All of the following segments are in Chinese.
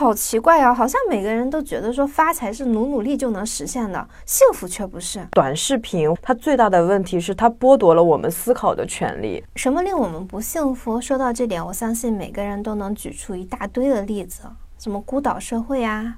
好奇怪啊，好像每个人都觉得说发财是努努力就能实现的，幸福却不是。短视频它最大的问题是它剥夺了我们思考的权利。什么令我们不幸福？说到这点，我相信每个人都能举出一大堆的例子。什么孤岛社会啊，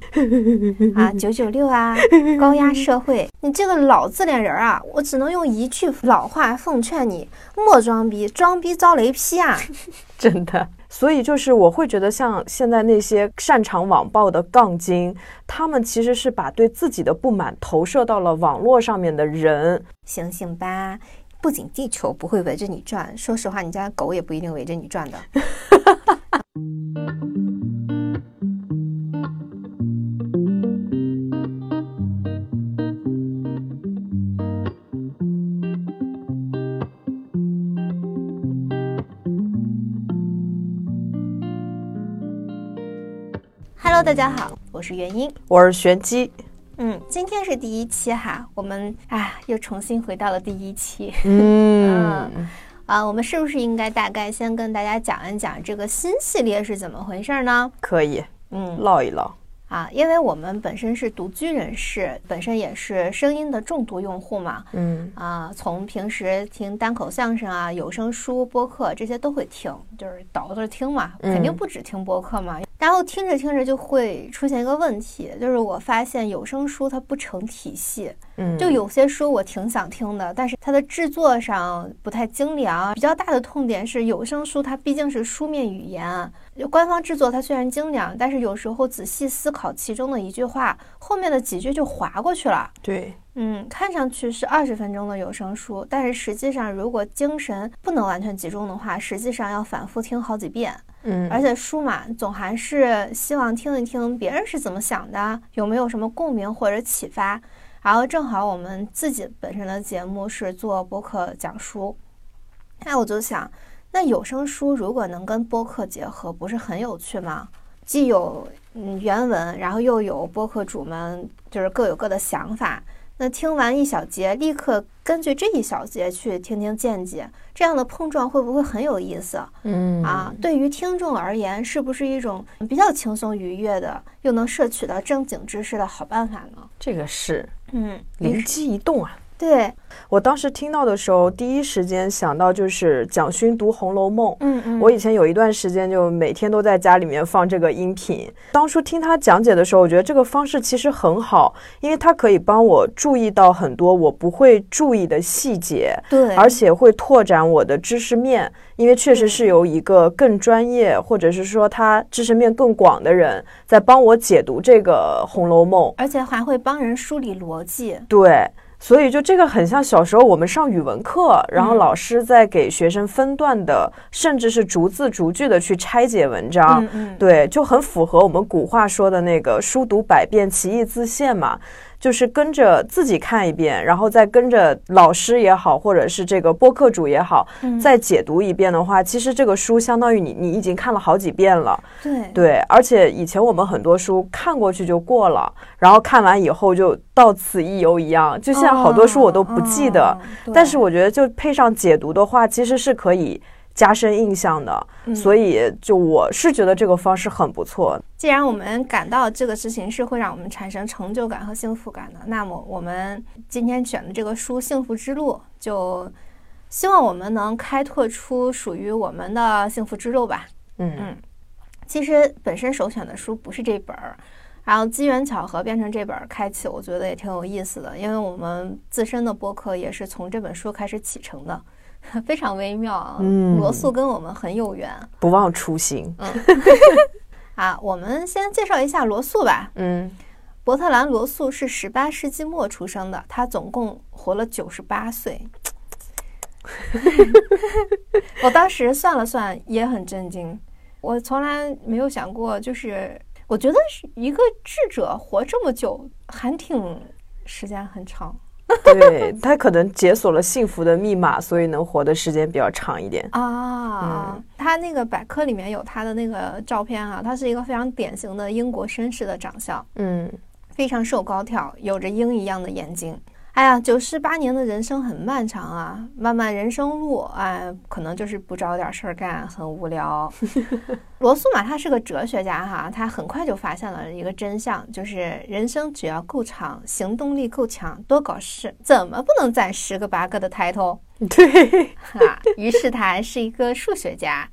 啊九九六啊，高压社会，你这个老自恋人啊，我只能用一句老话奉劝你：莫装逼，装逼遭雷劈啊！真的，所以就是我会觉得，像现在那些擅长网暴的杠精，他们其实是把对自己的不满投射到了网络上面的人。醒醒吧，不仅地球不会围着你转，说实话，你家狗也不一定围着你转的。Hello，大家好，我是元英，我是玄机。嗯，今天是第一期哈，我们啊又重新回到了第一期。嗯，啊，我们是不是应该大概先跟大家讲一讲这个新系列是怎么回事呢？可以，嗯，唠一唠。啊，因为我们本身是独居人士，本身也是声音的重度用户嘛，嗯啊，从平时听单口相声啊、有声书、播客这些都会听，就是倒着听嘛，肯定不止听播客嘛。然后听着听着就会出现一个问题，就是我发现有声书它不成体系，嗯，就有些书我挺想听的，但是它的制作上不太精良。比较大的痛点是有声书它毕竟是书面语言。官方制作它虽然精良，但是有时候仔细思考其中的一句话，后面的几句就划过去了。对，嗯，看上去是二十分钟的有声书，但是实际上如果精神不能完全集中的话，实际上要反复听好几遍。嗯，而且书嘛，总还是希望听一听别人是怎么想的，有没有什么共鸣或者启发。然后正好我们自己本身的节目是做播客讲书，那我就想。那有声书如果能跟播客结合，不是很有趣吗？既有嗯原文，然后又有播客主们就是各有各的想法。那听完一小节，立刻根据这一小节去听听见解，这样的碰撞会不会很有意思？嗯啊，对于听众而言，是不是一种比较轻松愉悦的，又能摄取到正经知识的好办法呢？这个是，嗯，灵机一动啊。对我当时听到的时候，第一时间想到就是蒋勋读《红楼梦》。嗯嗯，我以前有一段时间就每天都在家里面放这个音频。当初听他讲解的时候，我觉得这个方式其实很好，因为它可以帮我注意到很多我不会注意的细节。对，而且会拓展我的知识面，因为确实是由一个更专业，或者是说他知识面更广的人在帮我解读这个《红楼梦》，而且还会帮人梳理逻辑。对。所以就这个很像小时候我们上语文课，然后老师在给学生分段的，甚至是逐字逐句的去拆解文章，对，就很符合我们古话说的那个“书读百遍，其义自现”嘛。就是跟着自己看一遍，然后再跟着老师也好，或者是这个播客主也好，再解读一遍的话，其实这个书相当于你你已经看了好几遍了。对对，而且以前我们很多书看过去就过了，然后看完以后就到此一游一样，就现在好多书我都不记得。但是我觉得就配上解读的话，其实是可以。加深印象的，所以就我是觉得这个方式很不错。既然我们感到这个事情是会让我们产生成就感和幸福感的，那么我们今天选的这个书《幸福之路》，就希望我们能开拓出属于我们的幸福之路吧。嗯嗯，其实本身首选的书不是这本儿，然后机缘巧合变成这本儿开启，我觉得也挺有意思的，因为我们自身的播客也是从这本书开始启程的。非常微妙啊！罗素跟我们很有缘，不忘初心。嗯，啊，我们先介绍一下罗素吧。嗯，伯特兰·罗素是十八世纪末出生的，他总共活了九十八岁。我当时算了算，也很震惊。我从来没有想过，就是我觉得是一个智者活这么久，还挺时间很长。对他可能解锁了幸福的密码，所以能活的时间比较长一点。啊。他那个百科里面有他的那个照片啊，他是一个非常典型的英国绅士的长相，嗯，非常瘦高挑，有着鹰一样的眼睛哎呀，九十八年的人生很漫长啊，漫漫人生路，哎，可能就是不找点事儿干，很无聊。罗素嘛，他是个哲学家哈，他很快就发现了一个真相，就是人生只要够长，行动力够强，多搞事，怎么不能攒十个八个的抬头？对，啊，于是他还是一个数学家。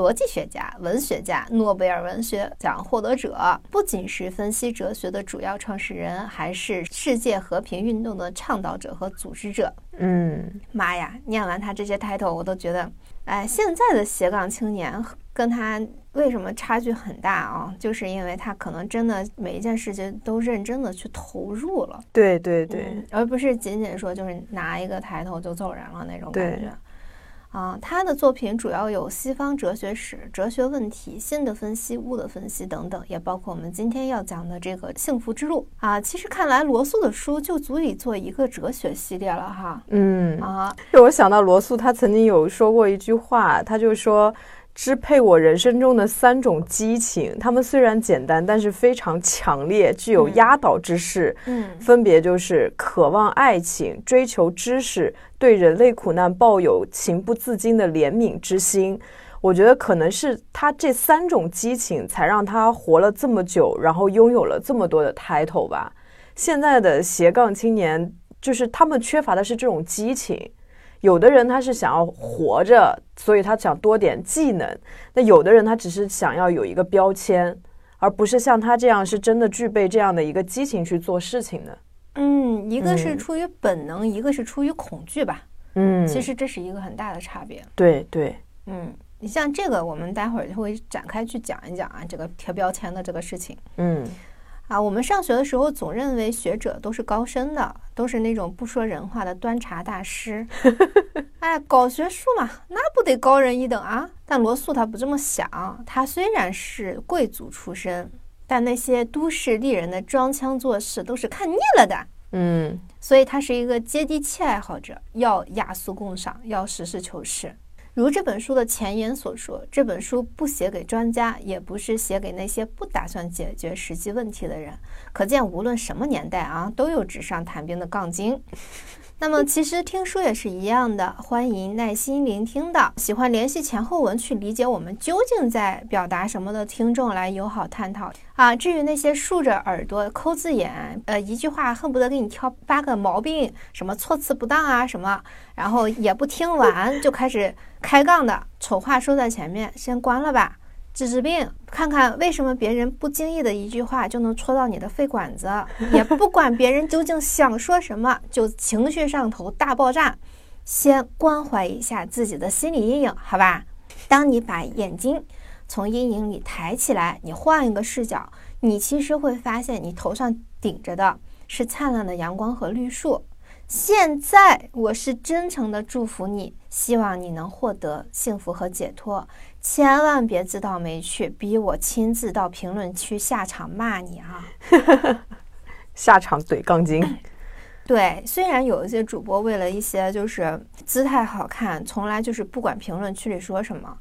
逻辑学家、文学家、诺贝尔文学奖获得者，不仅是分析哲学的主要创始人，还是世界和平运动的倡导者和组织者。嗯，妈呀，念完他这些 title，我都觉得，哎，现在的斜杠青年跟他为什么差距很大啊？就是因为他可能真的每一件事情都认真的去投入了。对对对，而不是仅仅说就是拿一个抬头就走人了那种感觉。啊，他的作品主要有西方哲学史、哲学问题、心的分析、物的分析等等，也包括我们今天要讲的这个幸福之路啊。其实看来罗素的书就足以做一个哲学系列了哈。嗯啊，就我想到罗素，他曾经有说过一句话，他就说。支配我人生中的三种激情，它们虽然简单，但是非常强烈，具有压倒之势。嗯，分别就是渴望爱情、追求知识、对人类苦难抱有情不自禁的怜悯之心。我觉得可能是他这三种激情，才让他活了这么久，然后拥有了这么多的 title 吧。现在的斜杠青年，就是他们缺乏的是这种激情。有的人他是想要活着，所以他想多点技能；那有的人他只是想要有一个标签，而不是像他这样是真的具备这样的一个激情去做事情的。嗯，一个是出于本能，一个是出于恐惧吧。嗯，其实这是一个很大的差别。对对，嗯，你像这个，我们待会儿就会展开去讲一讲啊，这个贴标签的这个事情。嗯。啊，我们上学的时候总认为学者都是高深的，都是那种不说人话的端茶大师。哎，搞学术嘛，那不得高人一等啊？但罗素他不这么想，他虽然是贵族出身，但那些都市丽人的装腔作势都是看腻了的。嗯，所以他是一个接地气爱好者，要雅俗共赏，要实事求是。如这本书的前言所说，这本书不写给专家，也不是写给那些不打算解决实际问题的人。可见，无论什么年代啊，都有纸上谈兵的杠精。那么，其实听书也是一样的，欢迎耐心聆听的，喜欢联系前后文去理解我们究竟在表达什么的听众来友好探讨啊。至于那些竖着耳朵抠字眼，呃，一句话恨不得给你挑八个毛病，什么措辞不当啊什么，然后也不听完就开始开杠的，丑话说在前面，先关了吧。治治病，看看为什么别人不经意的一句话就能戳到你的肺管子，也不管别人究竟想说什么，就情绪上头大爆炸。先关怀一下自己的心理阴影，好吧？当你把眼睛从阴影里抬起来，你换一个视角，你其实会发现你头上顶着的是灿烂的阳光和绿树。现在，我是真诚的祝福你，希望你能获得幸福和解脱。千万别自讨没趣，逼我亲自到评论区下场骂你啊！下场怼杠精。对，虽然有一些主播为了一些就是姿态好看，从来就是不管评论区里说什么。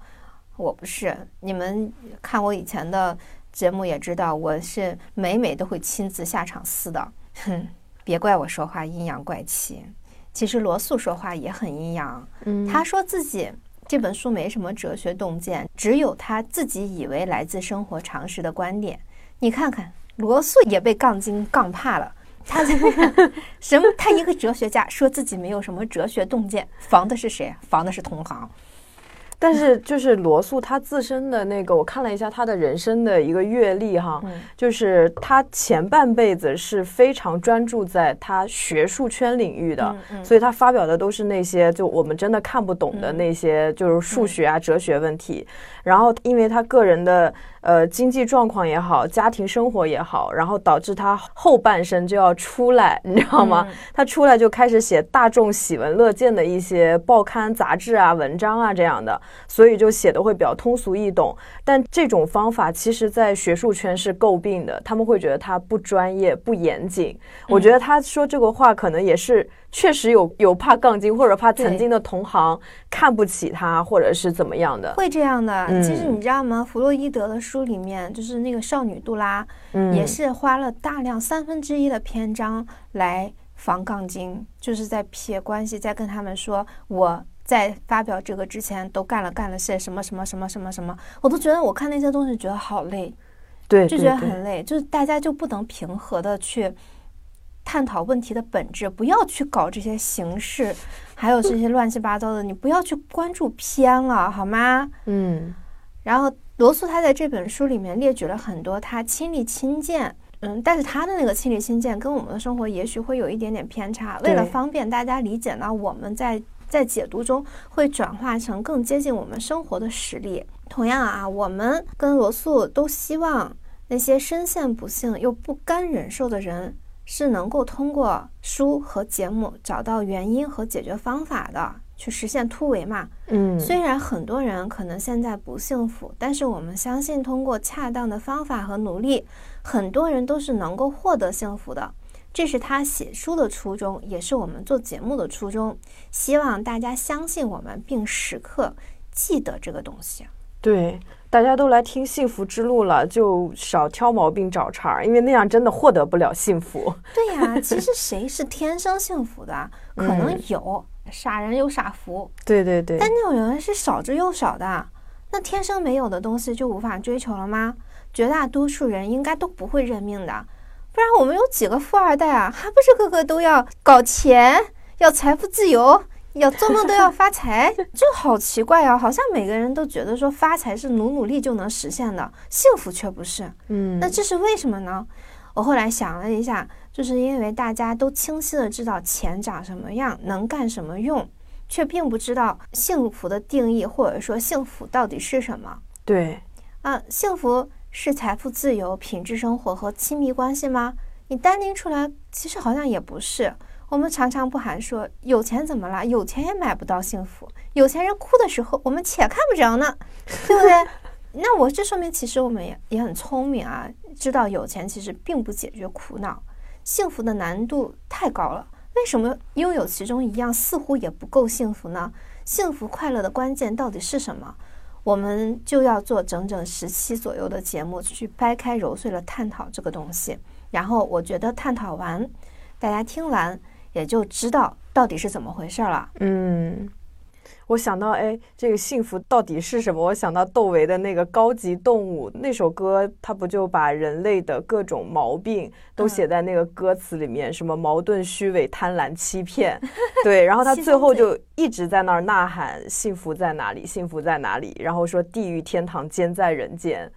我不是，你们看我以前的节目也知道，我是每每都会亲自下场撕的。哼，别怪我说话阴阳怪气。其实罗素说话也很阴阳。嗯，他说自己。这本书没什么哲学洞见，只有他自己以为来自生活常识的观点。你看看，罗素也被杠精杠怕了。他什么？他一个哲学家说自己没有什么哲学洞见，防的是谁？防的是同行。但是就是罗素他自身的那个，我看了一下他的人生的一个阅历哈，就是他前半辈子是非常专注在他学术圈领域的，所以他发表的都是那些就我们真的看不懂的那些就是数学啊、哲学问题。然后因为他个人的。呃，经济状况也好，家庭生活也好，然后导致他后半生就要出来，你知道吗？他出来就开始写大众喜闻乐见的一些报刊杂志啊、文章啊这样的，所以就写的会比较通俗易懂。但这种方法其实，在学术圈是诟病的，他们会觉得他不专业、不严谨。我觉得他说这个话，可能也是。确实有有怕杠精，或者怕曾经的同行看不起他，或者是怎么样的，会这样的。其实你知道吗？弗洛伊德的书里面，就是那个少女杜拉，也是花了大量三分之一的篇章来防杠精，就是在撇关系，在跟他们说我在发表这个之前都干了干了些什么什么什么什么什么，我都觉得我看那些东西觉得好累，对，就觉得很累，就是大家就不能平和的去探讨问题的本质，不要去搞这些形式，还有这些乱七八糟的，你不要去关注偏了，好吗？嗯，然后。罗素他在这本书里面列举了很多他亲历亲见，嗯，但是他的那个亲历亲见跟我们的生活也许会有一点点偏差。为了方便大家理解呢，我们在在解读中会转化成更接近我们生活的实例。同样啊，我们跟罗素都希望那些深陷不幸又不甘忍受的人是能够通过书和节目找到原因和解决方法的。去实现突围嘛？嗯，虽然很多人可能现在不幸福，但是我们相信，通过恰当的方法和努力，很多人都是能够获得幸福的。这是他写书的初衷，也是我们做节目的初衷。希望大家相信我们，并时刻记得这个东西。对，大家都来听幸福之路了，就少挑毛病找茬儿，因为那样真的获得不了幸福。对呀，其实谁是天生幸福的？可能有。傻人有傻福，对对对，但那种人是少之又少的。那天生没有的东西就无法追求了吗？绝大多数人应该都不会认命的，不然我们有几个富二代啊？还不是个个都要搞钱，要财富自由，要做梦都要发财？就好奇怪啊！好像每个人都觉得说发财是努努力就能实现的，幸福却不是。嗯，那这是为什么呢？我后来想了一下。就是因为大家都清晰的知道钱长什么样，能干什么用，却并不知道幸福的定义，或者说幸福到底是什么。对，啊，幸福是财富自由、品质生活和亲密关系吗？你单拎出来，其实好像也不是。我们常常不喊说有钱怎么了？有钱也买不到幸福。有钱人哭的时候，我们且看不着呢，对不对？那我这说明其实我们也也很聪明啊，知道有钱其实并不解决苦恼。幸福的难度太高了，为什么拥有其中一样似乎也不够幸福呢？幸福快乐的关键到底是什么？我们就要做整整十期左右的节目去掰开揉碎了探讨这个东西。然后我觉得探讨完，大家听完也就知道到底是怎么回事了。嗯。我想到，哎，这个幸福到底是什么？我想到窦唯的那个《高级动物》那首歌，他不就把人类的各种毛病都写在那个歌词里面，什么矛盾、虚伪、贪婪、欺骗，对，然后他最后就一直在那儿呐喊：幸福在哪里？幸福在哪里？然后说地狱、天堂兼在人间。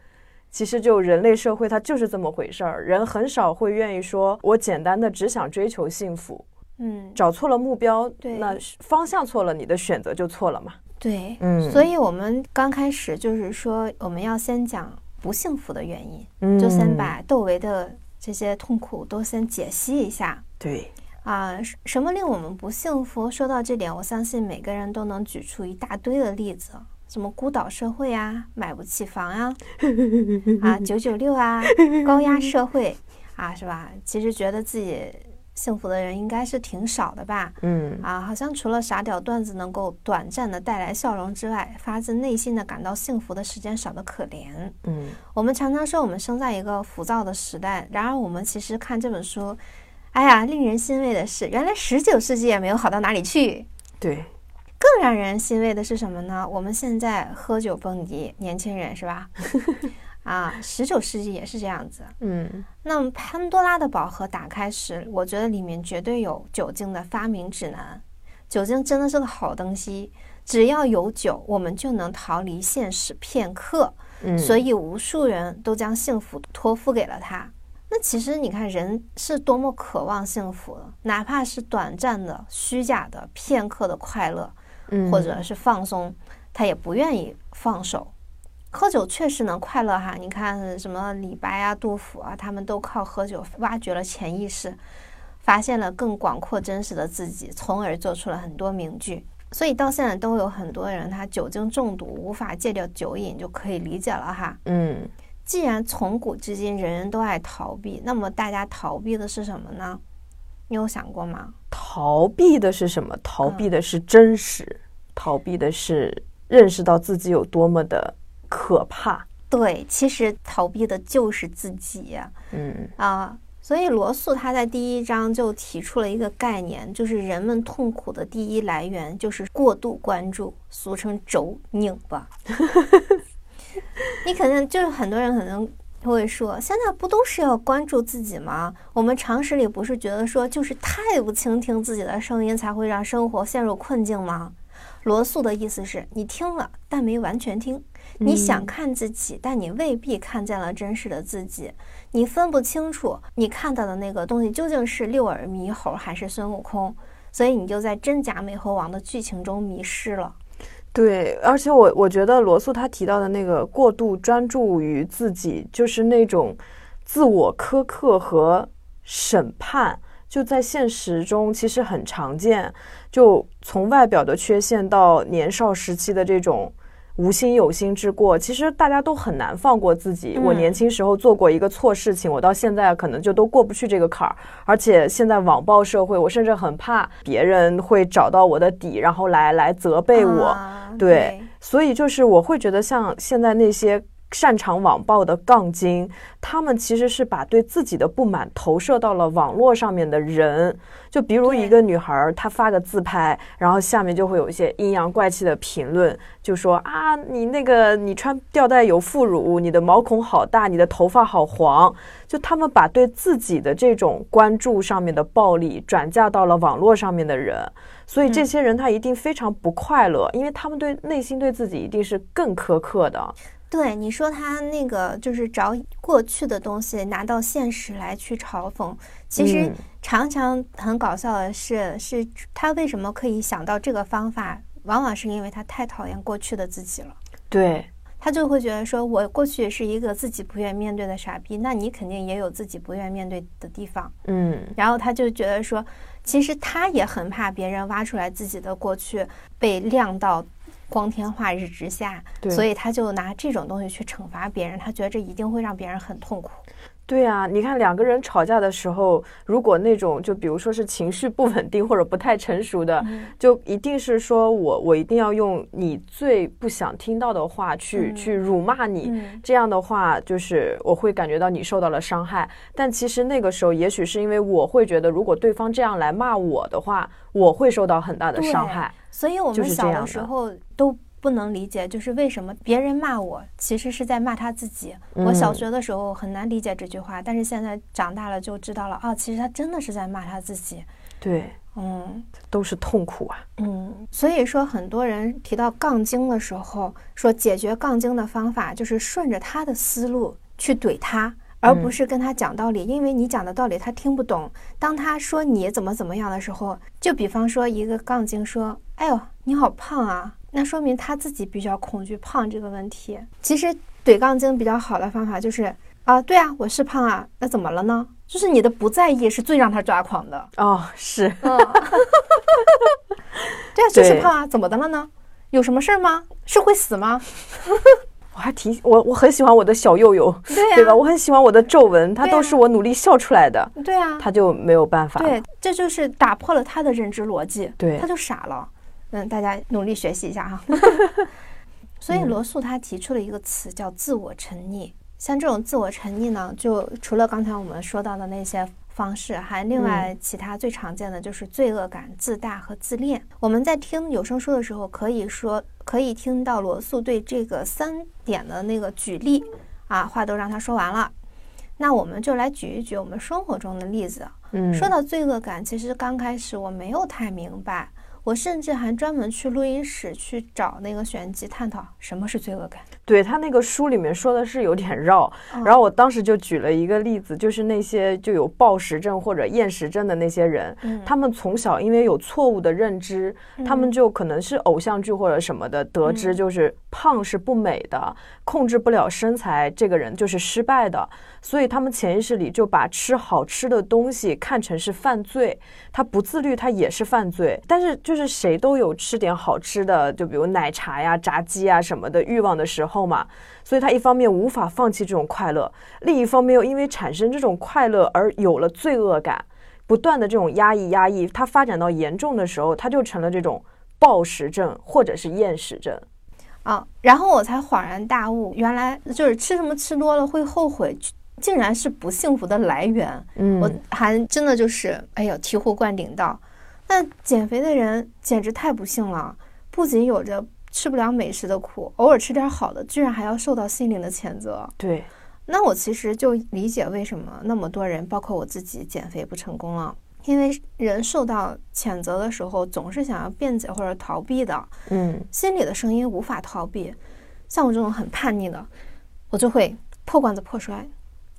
其实就人类社会，它就是这么回事儿，人很少会愿意说，我简单的只想追求幸福。嗯，找错了目标，对，那方向错了，你的选择就错了嘛。对，嗯，所以我们刚开始就是说，我们要先讲不幸福的原因，就先把窦唯的这些痛苦都先解析一下。对，啊，什么令我们不幸福？说到这点，我相信每个人都能举出一大堆的例子，什么孤岛社会啊，买不起房啊，啊，九九六啊，高压社会啊，是吧？其实觉得自己。幸福的人应该是挺少的吧？嗯啊，好像除了傻屌段子能够短暂的带来笑容之外，发自内心的感到幸福的时间少得可怜。嗯，我们常常说我们生在一个浮躁的时代，然而我们其实看这本书，哎呀，令人欣慰的是，原来十九世纪也没有好到哪里去。对，更让人欣慰的是什么呢？我们现在喝酒蹦迪，年轻人是吧？啊，十九世纪也是这样子。嗯，那么潘多拉的宝盒打开时，我觉得里面绝对有酒精的发明指南。酒精真的是个好东西，只要有酒，我们就能逃离现实片刻。嗯，所以无数人都将幸福托付给了他。那其实你看，人是多么渴望幸福，哪怕是短暂的、虚假的、片刻的快乐，或者是放松，他也不愿意放手。喝酒确实能快乐哈，你看什么李白啊、杜甫啊，他们都靠喝酒挖掘了潜意识，发现了更广阔真实的自己，从而做出了很多名句。所以到现在都有很多人他酒精中毒无法戒掉酒瘾，就可以理解了哈。嗯，既然从古至今人人都爱逃避，那么大家逃避的是什么呢？你有想过吗？逃避的是什么？逃避的是真实，逃避的是认识到自己有多么的。可怕，对，其实逃避的就是自己。嗯啊，所以罗素他在第一章就提出了一个概念，就是人们痛苦的第一来源就是过度关注，俗称轴拧吧。你肯定就是很多人可能会说，现在不都是要关注自己吗？我们常识里不是觉得说，就是太不倾听自己的声音，才会让生活陷入困境吗？罗素的意思是你听了，但没完全听。你想看自己，但你未必看见了真实的自己。你分不清楚你看到的那个东西究竟是六耳猕猴还是孙悟空，所以你就在真假美猴王的剧情中迷失了。对，而且我我觉得罗素他提到的那个过度专注于自己，就是那种自我苛刻和审判，就在现实中其实很常见。就从外表的缺陷到年少时期的这种。无心有心之过，其实大家都很难放过自己。我年轻时候做过一个错事情，我到现在可能就都过不去这个坎儿。而且现在网暴社会，我甚至很怕别人会找到我的底，然后来来责备我。对，所以就是我会觉得像现在那些。擅长网暴的杠精，他们其实是把对自己的不满投射到了网络上面的人。就比如一个女孩，她发个自拍，然后下面就会有一些阴阳怪气的评论，就说啊，你那个你穿吊带有副乳，你的毛孔好大，你的头发好黄。就他们把对自己的这种关注上面的暴力转嫁到了网络上面的人，所以这些人他一定非常不快乐，因为他们对内心对自己一定是更苛刻的。对你说，他那个就是找过去的东西拿到现实来去嘲讽，其实常常很搞笑的是，是他为什么可以想到这个方法，往往是因为他太讨厌过去的自己了。对他就会觉得说，我过去是一个自己不愿面对的傻逼，那你肯定也有自己不愿面对的地方。嗯，然后他就觉得说，其实他也很怕别人挖出来自己的过去被亮到。光天化日之下，所以他就拿这种东西去惩罚别人，他觉得这一定会让别人很痛苦。对呀，你看两个人吵架的时候，如果那种就比如说是情绪不稳定或者不太成熟的，就一定是说我我一定要用你最不想听到的话去去辱骂你，这样的话就是我会感觉到你受到了伤害。但其实那个时候，也许是因为我会觉得，如果对方这样来骂我的话，我会受到很大的伤害。所以我们小的时候都。不能理解，就是为什么别人骂我，其实是在骂他自己。我小学的时候很难理解这句话，但是现在长大了就知道了啊，其实他真的是在骂他自己。对，嗯，都是痛苦啊。嗯，所以说很多人提到杠精的时候，说解决杠精的方法就是顺着他的思路去怼他，而不是跟他讲道理，因为你讲的道理他听不懂。当他说你怎么怎么样的时候，就比方说一个杠精说：“哎呦，你好胖啊。”那说明他自己比较恐惧胖这个问题。其实怼杠精比较好的方法就是啊，对啊，我是胖啊，那怎么了呢？就是你的不在意是最让他抓狂的哦，是，对啊，就是胖啊，怎么的了呢？有什么事儿吗？是会死吗？我还挺我我很喜欢我的小幼幼，对吧？我很喜欢我的皱纹，它都是我努力笑出来的，对啊，他就没有办法，对，这就是打破了他的认知逻辑，对，他就傻了。嗯，大家努力学习一下哈。所以罗素他提出了一个词叫自我沉溺。像这种自我沉溺呢，就除了刚才我们说到的那些方式，还另外其他最常见的就是罪恶感、自大和自恋。我们在听有声书的时候，可以说可以听到罗素对这个三点的那个举例啊，话都让他说完了。那我们就来举一举我们生活中的例子。嗯，说到罪恶感，其实刚开始我没有太明白。我甚至还专门去录音室去找那个玄机探讨什么是罪恶感。对他那个书里面说的是有点绕，然后我当时就举了一个例子，就是那些就有暴食症或者厌食症的那些人，他们从小因为有错误的认知，他们就可能是偶像剧或者什么的得知，就是胖是不美的，控制不了身材，这个人就是失败的，所以他们潜意识里就把吃好吃的东西看成是犯罪，他不自律，他也是犯罪，但是就。就是谁都有吃点好吃的，就比如奶茶呀、炸鸡啊什么的欲望的时候嘛，所以他一方面无法放弃这种快乐，另一方面又因为产生这种快乐而有了罪恶感，不断的这种压抑压抑，他发展到严重的时候，他就成了这种暴食症或者是厌食症。啊，然后我才恍然大悟，原来就是吃什么吃多了会后悔。竟然是不幸福的来源。嗯，我还真的就是哎呦醍醐灌顶到，那减肥的人简直太不幸了，不仅有着吃不了美食的苦，偶尔吃点好的，居然还要受到心灵的谴责。对，那我其实就理解为什么那么多人，包括我自己，减肥不成功了。因为人受到谴责的时候，总是想要辩解或者逃避的，嗯，心里的声音无法逃避。像我这种很叛逆的，我就会破罐子破摔，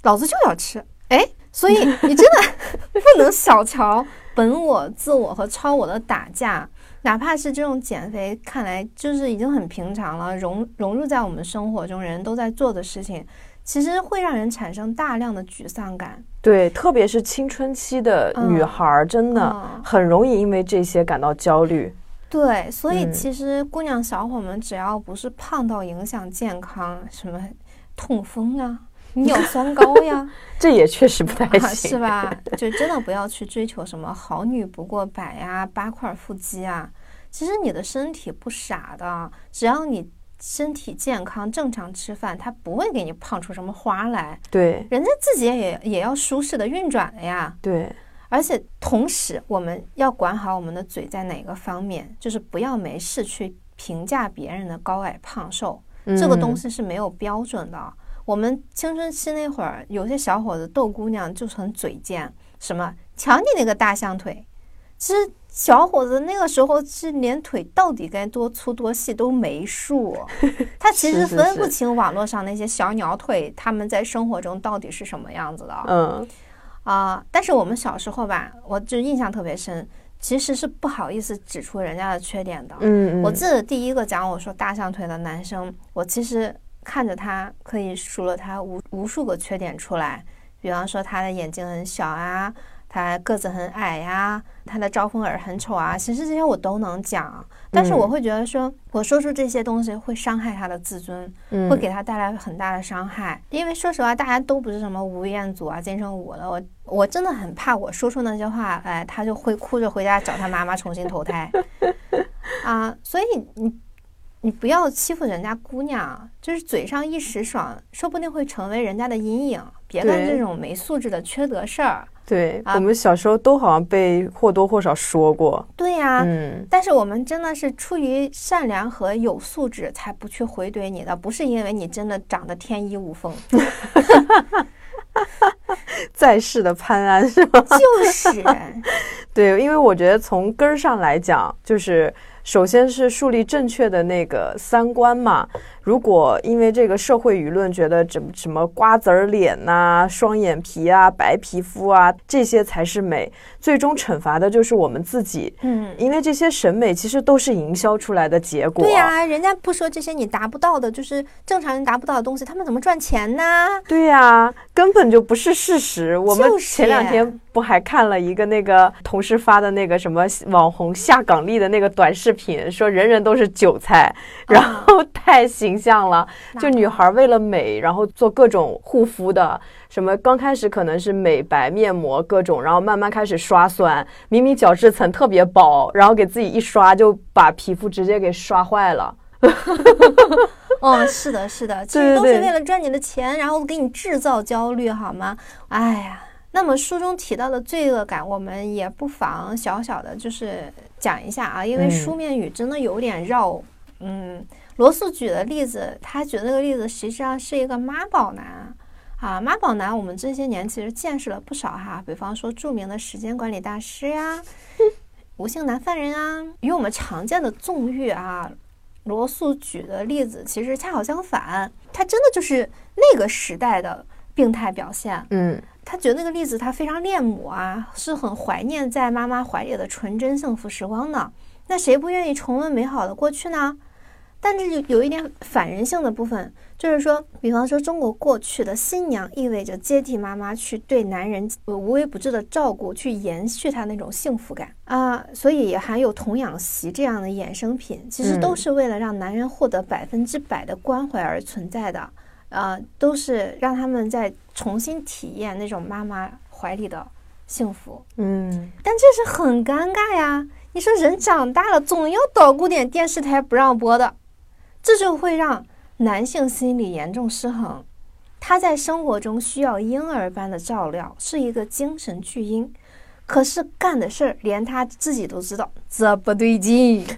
老子就要吃。哎，所以你真的 不能小瞧本我、自我和超我的打架，哪怕是这种减肥，看来就是已经很平常了，融融入在我们生活中，人都在做的事情。其实会让人产生大量的沮丧感，对，特别是青春期的女孩，真的很容易因为这些感到焦虑。对，所以其实姑娘小伙们，只要不是胖到影响健康，什么痛风啊、尿酸高呀，这也确实不太行，是吧？就真的不要去追求什么好女不过百呀、八块腹肌啊。其实你的身体不傻的，只要你。身体健康，正常吃饭，他不会给你胖出什么花来。对，人家自己也也要舒适的运转的呀。对，而且同时我们要管好我们的嘴在哪个方面，就是不要没事去评价别人的高矮胖瘦，这个东西是没有标准的。我们青春期那会儿，有些小伙子逗姑娘就是很嘴贱，什么瞧你那个大象腿，其实。小伙子那个时候是连腿到底该多粗多细都没数，他其实分不清网络上那些小鸟腿他们在生活中到底是什么样子的。嗯，啊，但是我们小时候吧，我就印象特别深，其实是不好意思指出人家的缺点的。嗯我记得第一个讲我说大象腿的男生，我其实看着他可以数了他无无数个缺点出来，比方说他的眼睛很小啊。他个子很矮呀，他的招风耳很丑啊，其实这些我都能讲，但是我会觉得说，我说出这些东西会伤害他的自尊，会给他带来很大的伤害。因为说实话，大家都不是什么吴彦祖啊、金城武的，我我真的很怕我说出那些话，哎，他就会哭着回家找他妈妈重新投胎 啊。所以你你不要欺负人家姑娘，就是嘴上一时爽，说不定会成为人家的阴影。别干这种没素质的缺德事儿。对我们小时候都好像被或多或少说过。对呀，嗯，但是我们真的是出于善良和有素质才不去回怼你的，不是因为你真的长得天衣无缝。在世的潘安是吗？就是，对，因为我觉得从根儿上来讲，就是首先是树立正确的那个三观嘛。如果因为这个社会舆论觉得怎什么瓜子儿脸呐、双眼皮啊、白皮肤啊，这些才是美，最终惩罚的就是我们自己。嗯，因为这些审美其实都是营销出来的结果。对呀，人家不说这些你达不到的，就是正常人达不到的东西，他们怎么赚钱呢？对呀，根本就不是事实。我们前两天不还看了一个那个同事发的那个什么网红下岗力的那个短视频，说人人都是韭菜，然后太形。形象了，就女孩为了美，然后做各种护肤的，什么刚开始可能是美白面膜各种，然后慢慢开始刷酸，明明角质层特别薄，然后给自己一刷就把皮肤直接给刷坏了。哦，是的，是的，其实都是为了赚你的钱，然后给你制造焦虑，好吗？哎呀，那么书中提到的罪恶感，我们也不妨小小的就是讲一下啊，因为书面语真的有点绕，嗯。罗素举的例子，他举的那个例子实际上是一个妈宝男啊，妈宝男，我们这些年其实见识了不少哈，比方说著名的时间管理大师呀，无性男犯人啊，与我们常见的纵欲啊，罗素举的例子其实恰好相反，他真的就是那个时代的病态表现。嗯，他觉得那个例子他非常恋母啊，是很怀念在妈妈怀里的纯真幸福时光的。那谁不愿意重温美好的过去呢？但这就有一点反人性的部分，就是说，比方说中国过去的新娘意味着接替妈妈去对男人无微不至的照顾，去延续他那种幸福感啊，所以也含有童养媳这样的衍生品，其实都是为了让男人获得百分之百的关怀而存在的，啊，都是让他们再重新体验那种妈妈怀里的幸福。嗯，但这是很尴尬呀，你说人长大了总要捣鼓点电视台不让播的。这就会让男性心理严重失衡，他在生活中需要婴儿般的照料，是一个精神巨婴。可是干的事儿，连他自己都知道这不对劲。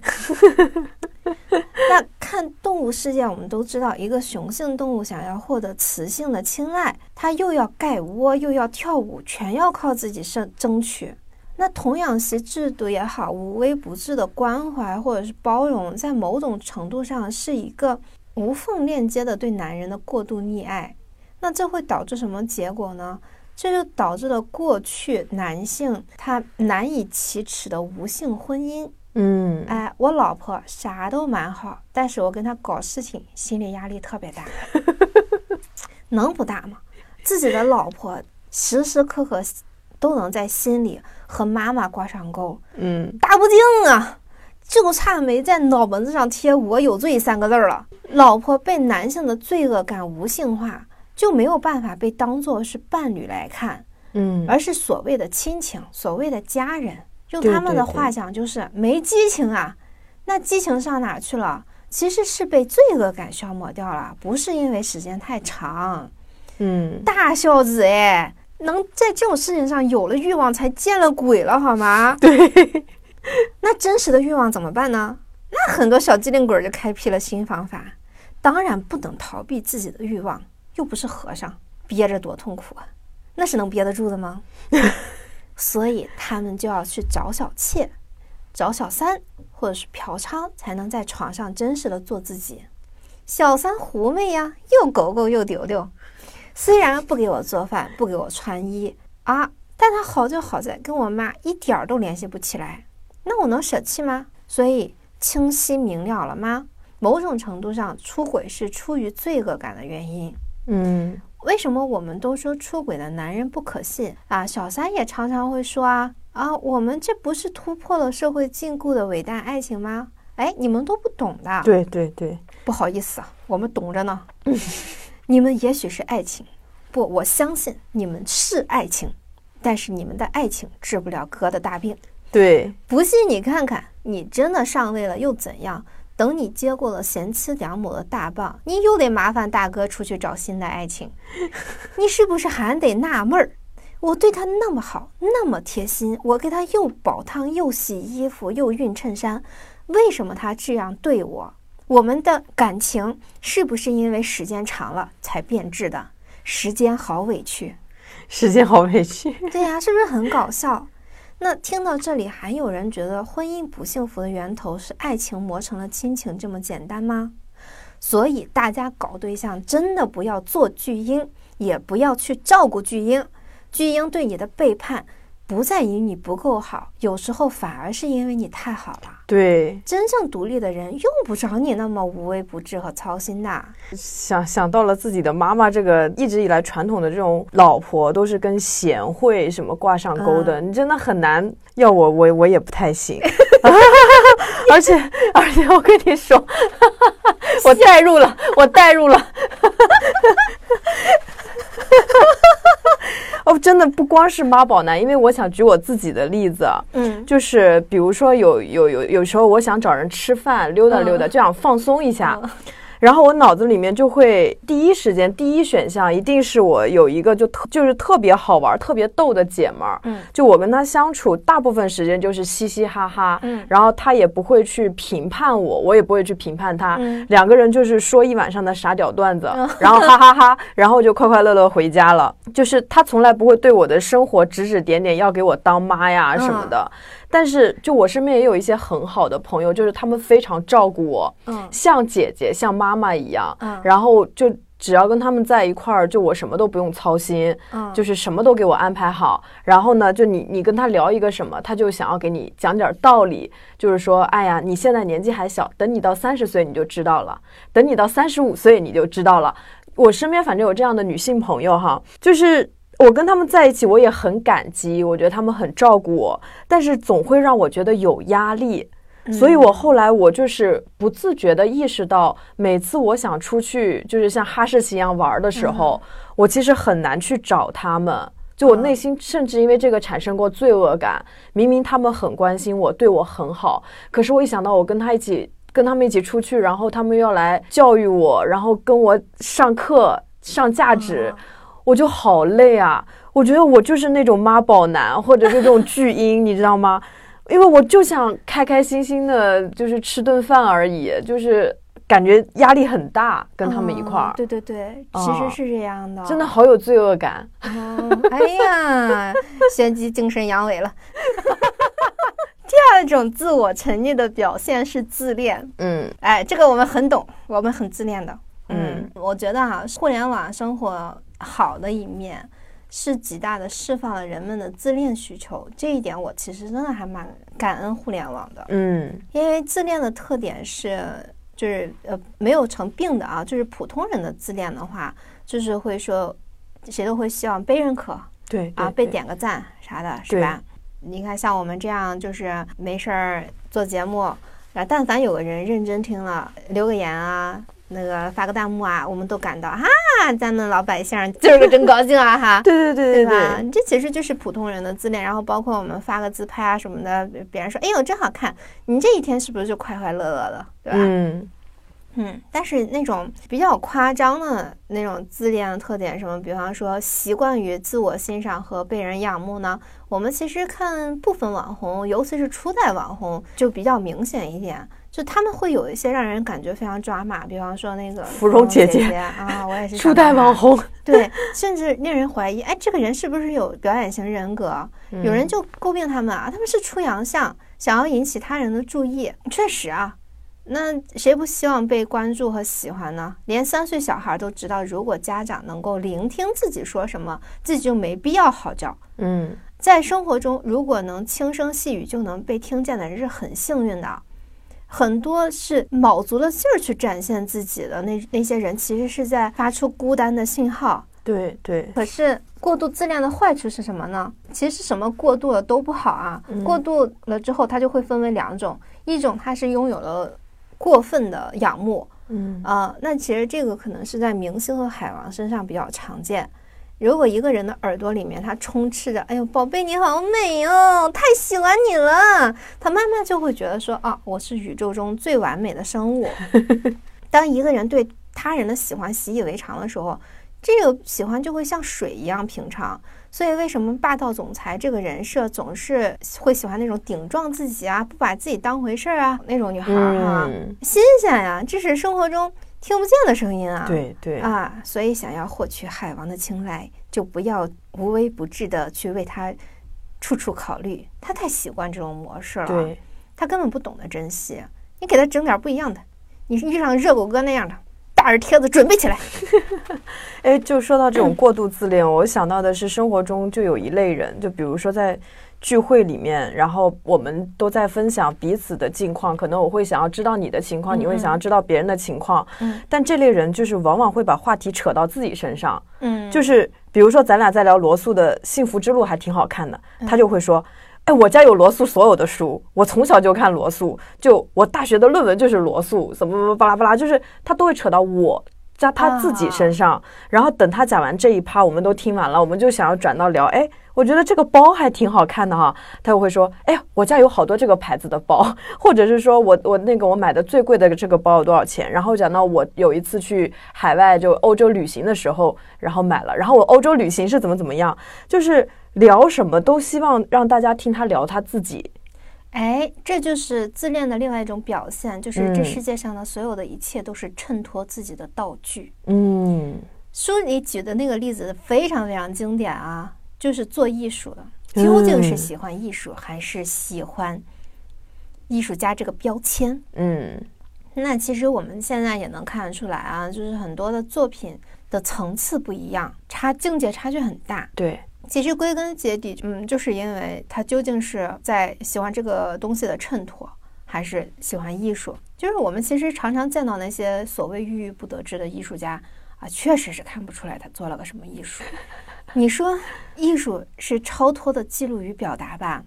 那看动物世界，我们都知道，一个雄性动物想要获得雌性的青睐，它又要盖窝，又要跳舞，全要靠自己争争取。那童养媳制度也好，无微不至的关怀或者是包容，在某种程度上是一个无缝链接的对男人的过度溺爱。那这会导致什么结果呢？这就导致了过去男性他难以启齿的无性婚姻。嗯，哎，我老婆啥都蛮好，但是我跟她搞事情，心理压力特别大。能不大吗？自己的老婆时时刻刻都能在心里和妈妈挂上钩。嗯，大不敬啊，就差没在脑门子上贴“我有罪”三个字了。老婆被男性的罪恶感无性化。就没有办法被当做是伴侣来看，嗯，而是所谓的亲情，所谓的家人。用他们的话讲，就是没激情啊。那激情上哪去了？其实是被罪恶感消磨掉了，不是因为时间太长。嗯，大孝子哎，能在这种事情上有了欲望，才见了鬼了好吗？对。那真实的欲望怎么办呢？那很多小机灵鬼就开辟了新方法。当然不能逃避自己的欲望。又不是和尚，憋着多痛苦啊！那是能憋得住的吗？所以他们就要去找小妾、找小三，或者是嫖娼，才能在床上真实的做自己。小三狐媚呀，又狗狗又丢丢，虽然不给我做饭，不给我穿衣啊，但他好就好在跟我妈一点儿都联系不起来。那我能舍弃吗？所以清晰明了了吗？某种程度上，出轨是出于罪恶感的原因。嗯，为什么我们都说出轨的男人不可信啊？小三也常常会说啊啊，我们这不是突破了社会禁锢的伟大爱情吗？哎，你们都不懂的。对对对，不好意思啊，我们懂着呢。你们也许是爱情，不，我相信你们是爱情，但是你们的爱情治不了哥的大病。对，不信你看看，你真的上位了又怎样？等你接过了贤妻良母的大棒，你又得麻烦大哥出去找新的爱情，你是不是还得纳闷儿？我对他那么好，那么贴心，我给他又煲汤又洗衣服又熨衬衫，为什么他这样对我？我们的感情是不是因为时间长了才变质的？时间好委屈，时间好委屈。对呀，是不是很搞笑？那听到这里，还有人觉得婚姻不幸福的源头是爱情磨成了亲情这么简单吗？所以大家搞对象真的不要做巨婴，也不要去照顾巨婴，巨婴对你的背叛。不在于你不够好，有时候反而是因为你太好了。对，真正独立的人用不着你那么无微不至和操心的。想想到了自己的妈妈，这个一直以来传统的这种老婆都是跟贤惠什么挂上钩的，你真的很难。要我，我我也不太行。而 且而且，我跟你说，我代入了，我代入了。哦，真的不光是妈宝男，因为我想举我自己的例子，嗯，就是比如说有有有有时候我想找人吃饭溜达溜达，就想放松一下。然后我脑子里面就会第一时间第一选项一定是我有一个就特就是特别好玩特别逗的姐们儿，嗯，就我跟她相处大部分时间就是嘻嘻哈哈，嗯，然后她也不会去评判我，我也不会去评判她，嗯，两个人就是说一晚上的傻屌段子，然后哈哈哈，然后就快快乐乐回家了。就是她从来不会对我的生活指指点点，要给我当妈呀什么的。但是，就我身边也有一些很好的朋友，就是他们非常照顾我，嗯，像姐姐、像妈妈一样，嗯，然后就只要跟他们在一块儿，就我什么都不用操心，嗯，就是什么都给我安排好。然后呢，就你你跟他聊一个什么，他就想要给你讲点道理，就是说，哎呀，你现在年纪还小，等你到三十岁你就知道了，等你到三十五岁你就知道了。我身边反正有这样的女性朋友哈，就是。我跟他们在一起，我也很感激，我觉得他们很照顾我，但是总会让我觉得有压力，所以我后来我就是不自觉地意识到，每次我想出去，就是像哈士奇一样玩的时候，我其实很难去找他们，就我内心甚至因为这个产生过罪恶感。明明他们很关心我，对我很好，可是我一想到我跟他一起，跟他们一起出去，然后他们要来教育我，然后跟我上课。上价值，我就好累啊！我觉得我就是那种妈宝男，或者是这种巨婴，你知道吗？因为我就想开开心心的，就是吃顿饭而已，就是感觉压力很大，跟他们一块儿。对对对，其实是这样的，真的好有罪恶感。哎呀，玄机精神阳痿了。第二种自我沉溺的表现是自恋。嗯，哎，这个我们很懂，我们很自恋的。嗯，我觉得哈，互联网生活好的一面。是极大的释放了人们的自恋需求，这一点我其实真的还蛮感恩互联网的。嗯，因为自恋的特点是，就是呃没有成病的啊，就是普通人的自恋的话，就是会说谁都会希望被认可，对啊，被点个赞啥的，是吧？你看像我们这样就是没事儿做节目，啊，但凡有个人认真听了，留个言啊。那个发个弹幕啊，我们都感到哈，咱们老百姓今儿个真高兴啊哈！对对对对吧？这其实就是普通人的自恋，然后包括我们发个自拍啊什么的，别人说哎呦真好看，你这一天是不是就快快乐乐的，对吧？嗯嗯。但是那种比较夸张的那种自恋的特点，什么，比方说习惯于自我欣赏和被人仰慕呢？我们其实看部分网红，尤其是初代网红，就比较明显一点。就他们会有一些让人感觉非常抓马，比方说那个芙蓉姐姐啊，我也是初代网红，对，甚至令人怀疑，哎，这个人是不是有表演型人格？有人就诟病他们啊，他们是出洋相，想要引起他人的注意。确实啊，那谁不希望被关注和喜欢呢？连三岁小孩都知道，如果家长能够聆听自己说什么，自己就没必要嚎叫。嗯，在生活中，如果能轻声细语就能被听见的人是很幸运的。很多是卯足了劲儿去展现自己的那那些人，其实是在发出孤单的信号。对对。可是过度自恋的坏处是什么呢？其实什么过度了都不好啊。过度了之后，它就会分为两种：一种它是拥有了过分的仰慕，嗯啊，那其实这个可能是在明星和海王身上比较常见。如果一个人的耳朵里面他充斥着“哎呦，宝贝你好美哦，太喜欢你了”，他慢慢就会觉得说：“啊，我是宇宙中最完美的生物。”当一个人对他人的喜欢习以为常的时候，这个喜欢就会像水一样平常。所以，为什么霸道总裁这个人设总是会喜欢那种顶撞自己啊、不把自己当回事儿啊那种女孩儿哈？新鲜呀，这是生活中。听不见的声音啊，对对啊，所以想要获取海王的青睐，就不要无微不至的去为他处处考虑，他太习惯这种模式了，对，他根本不懂得珍惜。你给他整点不一样的，你遇上热狗哥那样的大耳贴子，准备起来。哎，就说到这种过度自恋，我想到的是生活中就有一类人，就比如说在。聚会里面，然后我们都在分享彼此的近况，可能我会想要知道你的情况，你会想要知道别人的情况。嗯，但这类人就是往往会把话题扯到自己身上。嗯，就是比如说咱俩在聊罗素的幸福之路还挺好看的，他就会说：“哎，我家有罗素所有的书，我从小就看罗素，就我大学的论文就是罗素，怎么怎么巴拉巴拉，就是他都会扯到我。”在他自己身上，然后等他讲完这一趴，我们都听完了，我们就想要转到聊，哎，我觉得这个包还挺好看的哈。他就会说，哎，我家有好多这个牌子的包，或者是说我我那个我买的最贵的这个包有多少钱？然后讲到我有一次去海外就欧洲旅行的时候，然后买了，然后我欧洲旅行是怎么怎么样，就是聊什么都希望让大家听他聊他自己。哎，这就是自恋的另外一种表现，就是这世界上的所有的一切都是衬托自己的道具。嗯，书里举的那个例子非常非常经典啊，就是做艺术的，究竟是喜欢艺术还是喜欢艺术家这个标签？嗯，那其实我们现在也能看得出来啊，就是很多的作品的层次不一样，差境界差距很大。对。其实归根结底，嗯，就是因为他究竟是在喜欢这个东西的衬托，还是喜欢艺术？就是我们其实常常见到那些所谓郁郁不得志的艺术家啊，确实是看不出来他做了个什么艺术。你说艺术是超脱的记录与表达吧？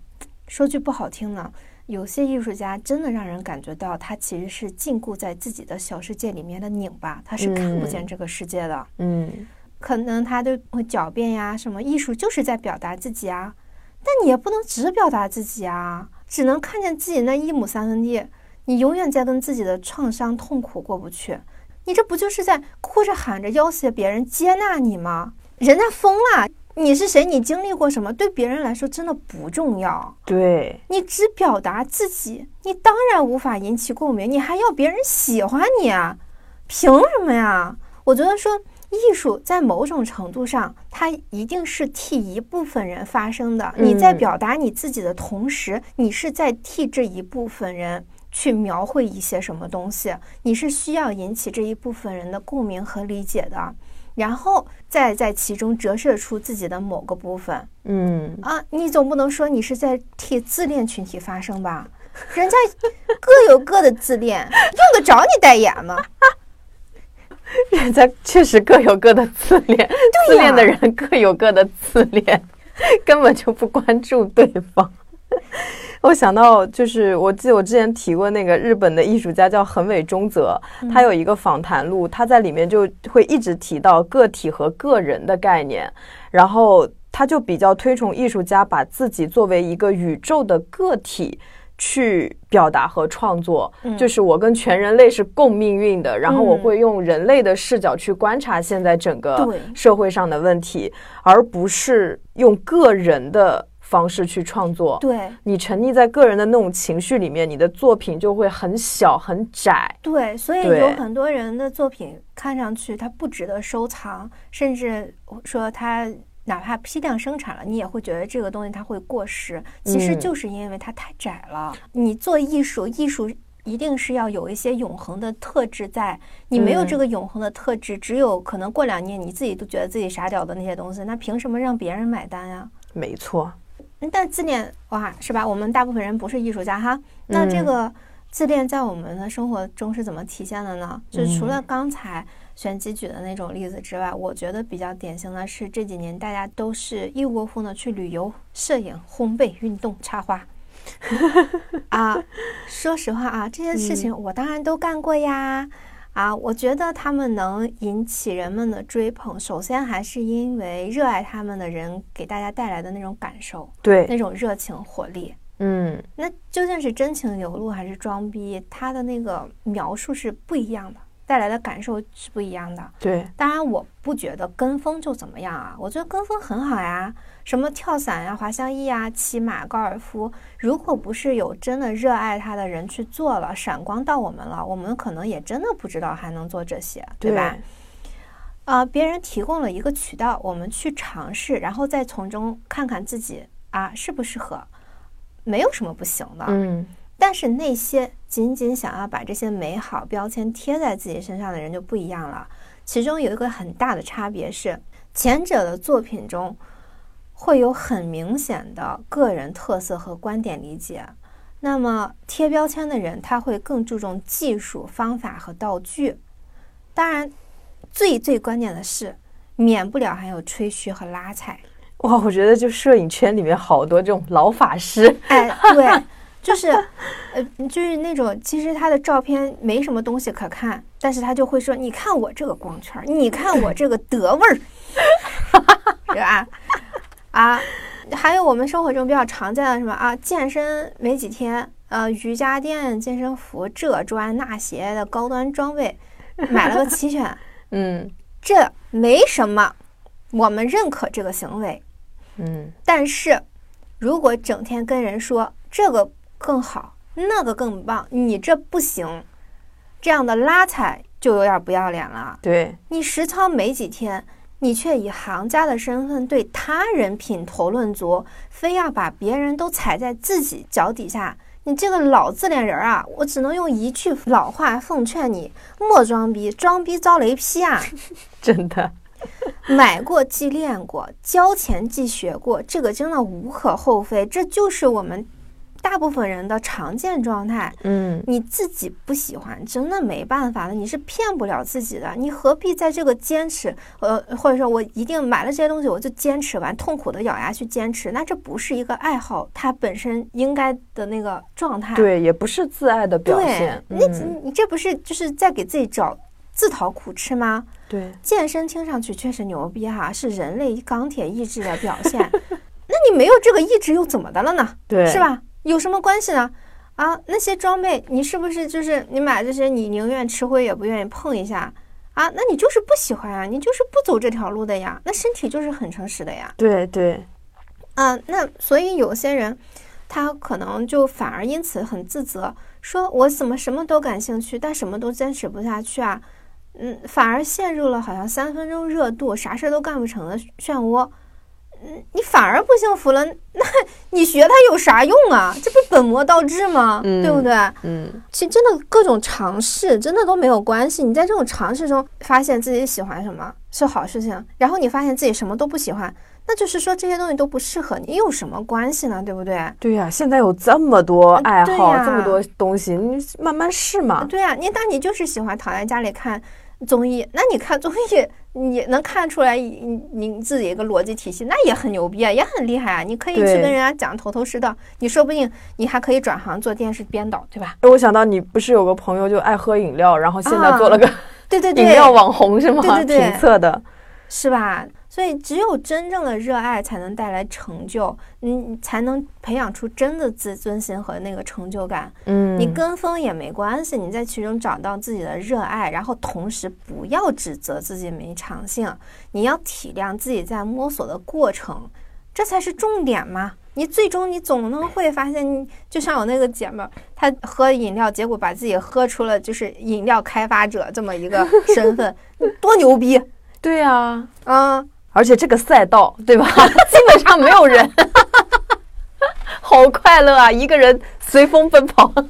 说句不好听的，有些艺术家真的让人感觉到他其实是禁锢在自己的小世界里面的拧巴，他是看不见这个世界的。嗯。可能他都会狡辩呀，什么艺术就是在表达自己啊，但你也不能只表达自己啊，只能看见自己那一亩三分地，你永远在跟自己的创伤痛苦过不去。你这不就是在哭着喊着要挟别人接纳你吗？人家疯了。你是谁？你经历过什么？对别人来说真的不重要。对你只表达自己，你当然无法引起共鸣。你还要别人喜欢你啊？凭什么呀？我觉得说艺术在某种程度上，它一定是替一部分人发声的。你在表达你自己的同时，你是在替这一部分人去描绘一些什么东西。你是需要引起这一部分人的共鸣和理解的。然后再在其中折射出自己的某个部分，嗯啊，你总不能说你是在替自恋群体发声吧？人家各有各的自恋，用得着你代言吗？人家确实各有各的自恋，自恋的人各有各的自恋，根本就不关注对方。我想到，就是我记得我之前提过那个日本的艺术家叫横尾中泽，他有一个访谈录，他在里面就会一直提到个体和个人的概念，然后他就比较推崇艺术家把自己作为一个宇宙的个体去表达和创作，就是我跟全人类是共命运的，然后我会用人类的视角去观察现在整个社会上的问题，而不是用个人的。方式去创作，对。你沉溺在个人的那种情绪里面，你的作品就会很小很窄。对，所以有很多人的作品看上去它不值得收藏，甚至说它哪怕批量生产了，你也会觉得这个东西它会过时。其实就是因为它太窄了。你做艺术，艺术一定是要有一些永恒的特质在。你没有这个永恒的特质，只有可能过两年你自己都觉得自己傻屌的那些东西，那凭什么让别人买单呀？没错。但自恋哇，是吧？我们大部分人不是艺术家哈。那这个自恋在我们的生活中是怎么体现的呢？就除了刚才玄机举的那种例子之外，我觉得比较典型的是这几年大家都是一窝蜂的去旅游、摄影、烘焙、运动、插花。啊，说实话啊，这些事情我当然都干过呀。啊，我觉得他们能引起人们的追捧，首先还是因为热爱他们的人给大家带来的那种感受，对那种热情活力。嗯，那究竟是真情流露还是装逼？他的那个描述是不一样的。带来的感受是不一样的。对，当然我不觉得跟风就怎么样啊，我觉得跟风很好呀，什么跳伞呀、滑翔翼啊、骑马、高尔夫，如果不是有真的热爱它的人去做了，闪光到我们了，我们可能也真的不知道还能做这些，对吧？啊，别人提供了一个渠道，我们去尝试，然后再从中看看自己啊适不适合，没有什么不行的。嗯。但是那些仅仅想要把这些美好标签贴在自己身上的人就不一样了。其中有一个很大的差别是，前者的作品中会有很明显的个人特色和观点理解，那么贴标签的人他会更注重技术方法和道具。当然，最最关键的是，免不了还有吹嘘和拉踩。哇，我觉得就摄影圈里面好多这种老法师。哎，对。就是，呃，就是那种，其实他的照片没什么东西可看，但是他就会说：“你看我这个光圈，你看我这个德味儿，是吧？”啊，还有我们生活中比较常见的什么啊，健身没几天，呃，瑜伽垫、健身服、这专那鞋的高端装备，买了个齐全。嗯，这没什么，我们认可这个行为。嗯，但是如果整天跟人说这个。更好，那个更棒，你这不行，这样的拉踩就有点不要脸了。对你实操没几天，你却以行家的身份对他人品头论足，非要把别人都踩在自己脚底下，你这个老自恋人啊！我只能用一句老话奉劝你：莫装逼，装逼遭雷劈啊！真的，买过即练过，交钱即学过，这个真的无可厚非，这就是我们。大部分人的常见状态，嗯，你自己不喜欢，真的没办法的，你是骗不了自己的，你何必在这个坚持？呃，或者说我一定买了这些东西，我就坚持完，痛苦的咬牙去坚持，那这不是一个爱好，它本身应该的那个状态，对，也不是自爱的表现。你你这不是就是在给自己找自讨苦吃吗？对，健身听上去确实牛逼哈，是人类钢铁意志的表现，那你没有这个意志又怎么的了呢？对，是吧？有什么关系呢？啊，那些装备你是不是就是你买这些，你宁愿吃灰也不愿意碰一下啊？那你就是不喜欢啊，你就是不走这条路的呀。那身体就是很诚实的呀。对对，啊，那所以有些人他可能就反而因此很自责，说我怎么什么都感兴趣，但什么都坚持不下去啊？嗯，反而陷入了好像三分钟热度，啥事都干不成的漩涡。嗯，你反而不幸福了，那你学它有啥用啊？这不本末倒置吗？对不对？嗯，其实真的各种尝试真的都没有关系。你在这种尝试中发现自己喜欢什么是好事情，然后你发现自己什么都不喜欢，那就是说这些东西都不适合你，有什么关系呢？对不对？对呀，现在有这么多爱好，这么多东西，你慢慢试嘛。对呀，你但你就是喜欢躺在家里看综艺，那你看综艺。你能看出来你你自己一个逻辑体系，那也很牛逼啊，也很厉害啊！你可以去跟人家讲头头是道，你说不定你还可以转行做电视编导，对吧？我想到你不是有个朋友就爱喝饮料，然后现在做了个对对对饮料网红是吗？对对对，评测的，是吧？所以，只有真正的热爱才能带来成就，你才能培养出真的自尊心和那个成就感。嗯，你跟风也没关系，你在其中找到自己的热爱，然后同时不要指责自己没长性，你要体谅自己在摸索的过程，这才是重点嘛。你最终你总能会发现，你就像我那个姐们儿，她喝饮料，结果把自己喝出了就是饮料开发者这么一个身份，多牛逼！对啊，啊。而且这个赛道，对吧？基本上没有人，好快乐啊！一个人随风奔跑，就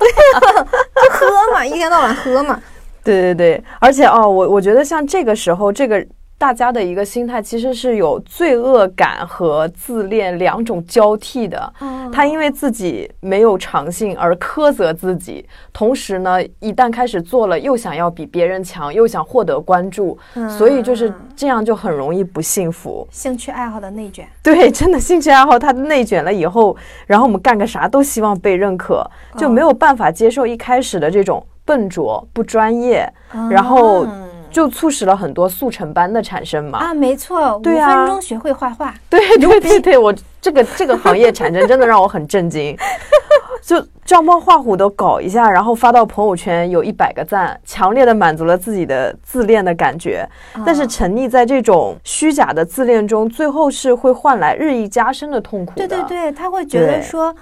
喝嘛，一天到晚喝嘛。对对对，而且哦，我我觉得像这个时候，这个。大家的一个心态其实是有罪恶感和自恋两种交替的。他因为自己没有长性而苛责自己，同时呢，一旦开始做了，又想要比别人强，又想获得关注，所以就是这样，就很容易不幸福。兴趣爱好的内卷，对，真的兴趣爱好它内卷了以后，然后我们干个啥都希望被认可，就没有办法接受一开始的这种笨拙不专业，然后。就促使了很多速成班的产生嘛？啊，没错，五分钟学会画画。对对对对，我这个这个行业产生真的让我很震惊。就照猫画虎的搞一下，然后发到朋友圈，有一百个赞，强烈的满足了自己的自恋的感觉。但是沉溺在这种虚假的自恋中，最后是会换来日益加深的痛苦的。对对对，他会觉得说。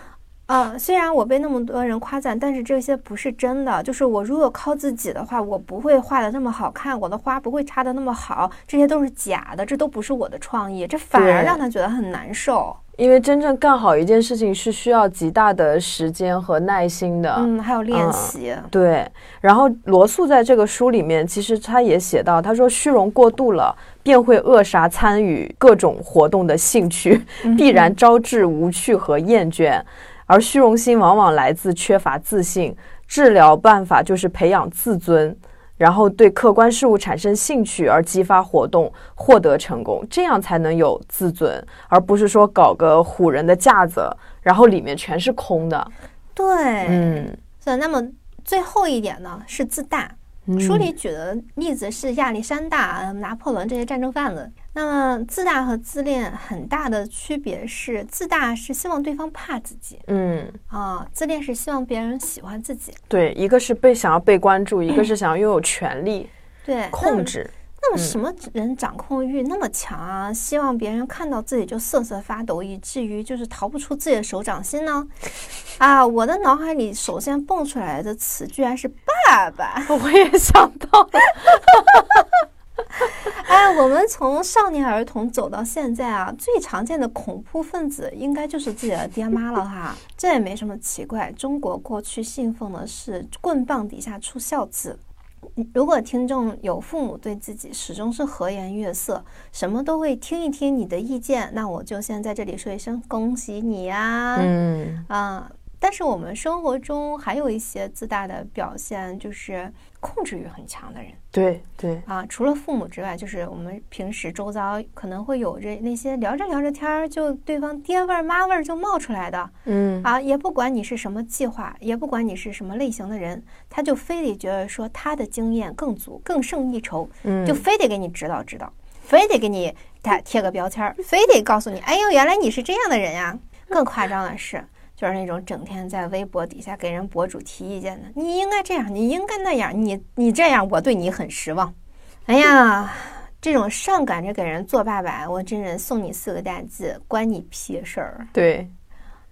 啊，虽然我被那么多人夸赞，但是这些不是真的。就是我如果靠自己的话，我不会画的那么好看，我的花不会插的那么好，这些都是假的，这都不是我的创意，这反而让他觉得很难受。因为真正干好一件事情是需要极大的时间和耐心的，嗯，还有练习。对，然后罗素在这个书里面，其实他也写到，他说虚荣过度了，便会扼杀参与各种活动的兴趣，必然招致无趣和厌倦。而虚荣心往往来自缺乏自信，治疗办法就是培养自尊，然后对客观事物产生兴趣，而激发活动，获得成功，这样才能有自尊，而不是说搞个唬人的架子，然后里面全是空的。对，嗯，所以那么最后一点呢，是自大。书里举的例子是亚历山大、拿破仑这些战争贩子。那么，自大和自恋很大的区别是，自大是希望对方怕自己，嗯啊，自恋是希望别人喜欢自己。对，一个是被想要被关注，一个 是想要拥有权利，对，控制。那么什么人掌控欲那么强啊？希望别人看到自己就瑟瑟发抖，以至于就是逃不出自己的手掌心呢？啊，我的脑海里首先蹦出来的词居然是爸爸。我也想到了。哎，我们从少年儿童走到现在啊，最常见的恐怖分子应该就是自己的爹妈了哈。这也没什么奇怪，中国过去信奉的是棍棒底下出孝子。如果听众有父母对自己始终是和颜悦色，什么都会听一听你的意见，那我就先在这里说一声恭喜你呀！嗯啊，但是我们生活中还有一些自大的表现，就是控制欲很强的人。对对啊，除了父母之外，就是我们平时周遭可能会有着那些聊着聊着天儿，就对方爹味儿妈味儿就冒出来的，嗯啊，也不管你是什么计划，也不管你是什么类型的人，他就非得觉得说他的经验更足，更胜一筹，嗯，就非得给你指导指导，非得给你他贴个标签儿，非得告诉你，哎呦，原来你是这样的人呀。更夸张的是。就是那种整天在微博底下给人博主提意见的。你应该这样，你应该那样，你你这样，我对你很失望。哎呀，这种上赶着给人做爸爸，我真人送你四个大字，关你屁事儿。对，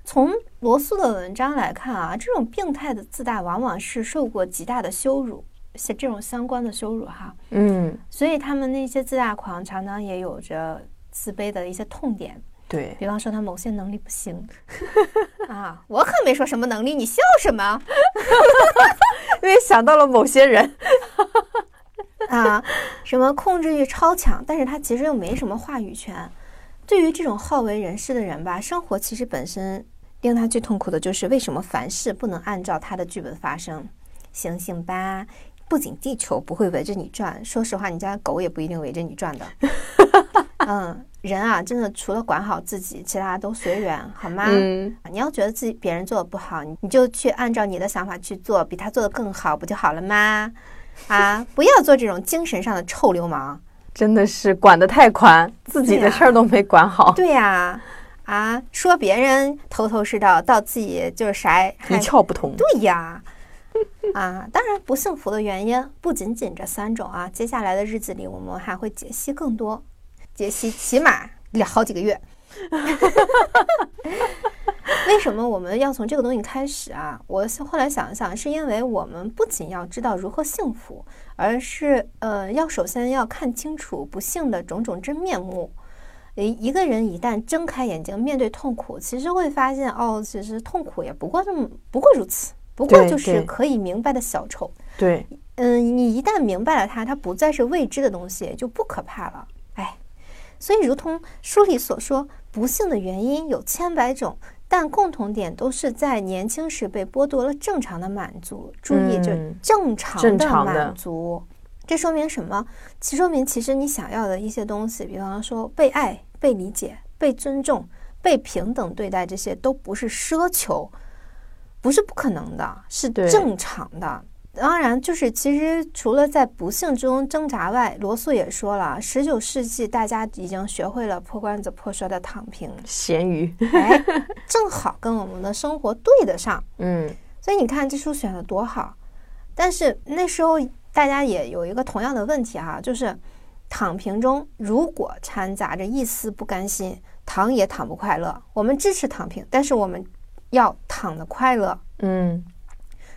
从罗素的文章来看啊，这种病态的自大往往是受过极大的羞辱，是这种相关的羞辱哈。嗯，所以他们那些自大狂常常也有着自卑的一些痛点。对比方说他某些能力不行 啊，我可没说什么能力，你笑什么？因为想到了某些人 啊，什么控制欲超强，但是他其实又没什么话语权。对于这种好为人师的人吧，生活其实本身令他最痛苦的就是为什么凡事不能按照他的剧本发生？醒醒吧！不仅地球不会围着你转，说实话，你家狗也不一定围着你转的。嗯。人啊，真的除了管好自己，其他都随缘，好吗？嗯，你要觉得自己别人做的不好，你你就去按照你的想法去做，比他做的更好，不就好了吗？啊，不要做这种精神上的臭流氓，真的是管得太宽，自己的事儿都没管好。对呀，啊，说别人头头是道，到自己就是啥一窍不通。对呀，啊，当然不幸福的原因不仅仅这三种啊，接下来的日子里我们还会解析更多。解析起码两好几个月，为什么我们要从这个东西开始啊？我后来想一想，是因为我们不仅要知道如何幸福，而是呃，要首先要看清楚不幸的种种真面目。诶，一个人一旦睁开眼睛面对痛苦，其实会发现哦，其实痛苦也不过这么不过如此，不过就是可以明白的小丑。对，嗯，你一旦明白了它，它不再是未知的东西，就不可怕了。哎。所以，如同书里所说，不幸的原因有千百种，但共同点都是在年轻时被剥夺了正常的满足。注意，就正常的满足，这说明什么？其说明其实你想要的一些东西，比方说被爱、被理解、被尊重、被平等对待，这些都不是奢求，不是不可能的，是正常的。当然，就是其实除了在不幸中挣扎外，罗素也说了，十九世纪大家已经学会了破罐子破摔的躺平。咸鱼，哎，正好跟我们的生活对得上。嗯，所以你看这书选的多好。但是那时候大家也有一个同样的问题哈，就是躺平中如果掺杂着一丝不甘心，躺也躺不快乐。我们支持躺平，但是我们要躺的快乐。嗯。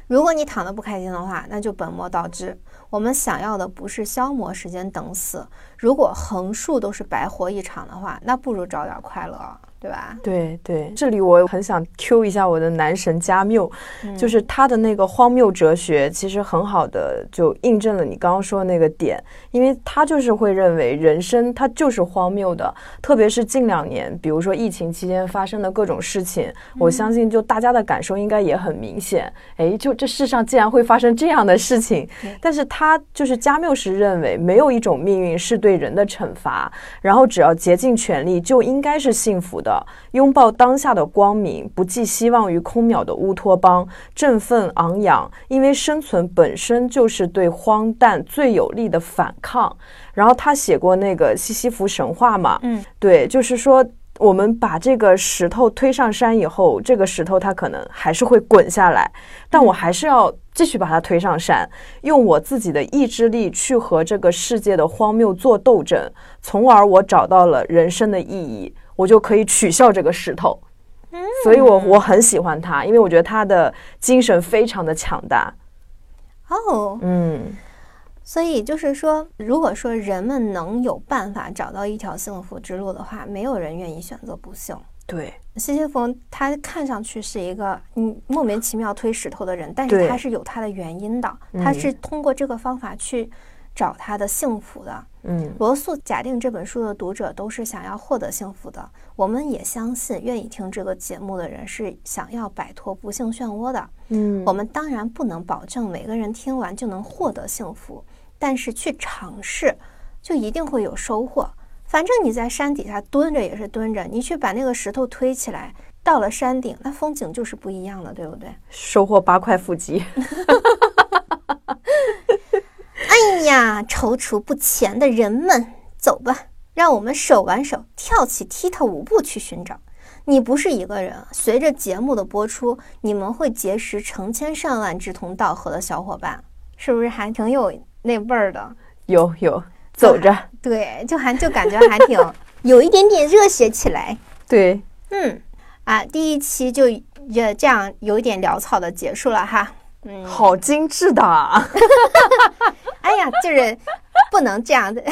如果你躺得不开心的话，那就本末倒置。我们想要的不是消磨时间等死。如果横竖都是白活一场的话，那不如找点快乐。对吧？对对，这里我很想 Q 一下我的男神加缪，就是他的那个荒谬哲学，其实很好的就印证了你刚刚说的那个点，因为他就是会认为人生它就是荒谬的，特别是近两年，比如说疫情期间发生的各种事情，我相信就大家的感受应该也很明显。哎，就这世上竟然会发生这样的事情，但是他就是加缪是认为没有一种命运是对人的惩罚，然后只要竭尽全力就应该是幸福的。的拥抱当下的光明，不寄希望于空渺的乌托邦，振奋昂扬，因为生存本身就是对荒诞最有力的反抗。然后他写过那个西西弗神话嘛，嗯，对，就是说我们把这个石头推上山以后，这个石头它可能还是会滚下来，但我还是要继续把它推上山，用我自己的意志力去和这个世界的荒谬做斗争，从而我找到了人生的意义。我就可以取笑这个石头，所以我我很喜欢他，因为我觉得他的精神非常的强大。哦，嗯，所以就是说，如果说人们能有办法找到一条幸福之路的话，没有人愿意选择不幸。对，西西弗他看上去是一个嗯莫名其妙推石头的人，但是他是有他的原因的，他是通过这个方法去。找他的幸福的，嗯，罗素假定这本书的读者都是想要获得幸福的，我们也相信愿意听这个节目的人是想要摆脱不幸漩涡的，嗯，我们当然不能保证每个人听完就能获得幸福，但是去尝试就一定会有收获。反正你在山底下蹲着也是蹲着，你去把那个石头推起来，到了山顶，那风景就是不一样的，对不对？收获八块腹肌。哎呀，踌躇不前的人们，走吧，让我们手挽手跳起踢踏舞步去寻找你不是一个人，随着节目的播出，你们会结识成千上万志同道合的小伙伴，是不是还挺有那味儿的？有有，走着，对，就还就感觉还挺有一点点热血起来。对，嗯，啊，第一期就也这样有一点潦草的结束了哈。嗯，好精致的。哎呀，就是不能这样的。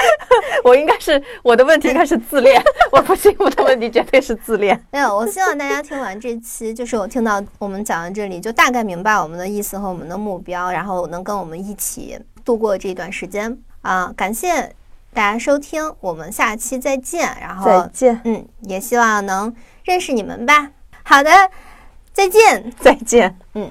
我应该是我的问题，应该是自恋。我不信我的问题绝对是自恋。没有，我希望大家听完这期，就是我听到我们讲到这里，就大概明白我们的意思和我们的目标，然后能跟我们一起度过这段时间啊！感谢大家收听，我们下期再见。然后再见，嗯，也希望能认识你们吧。好的，再见，再见，嗯。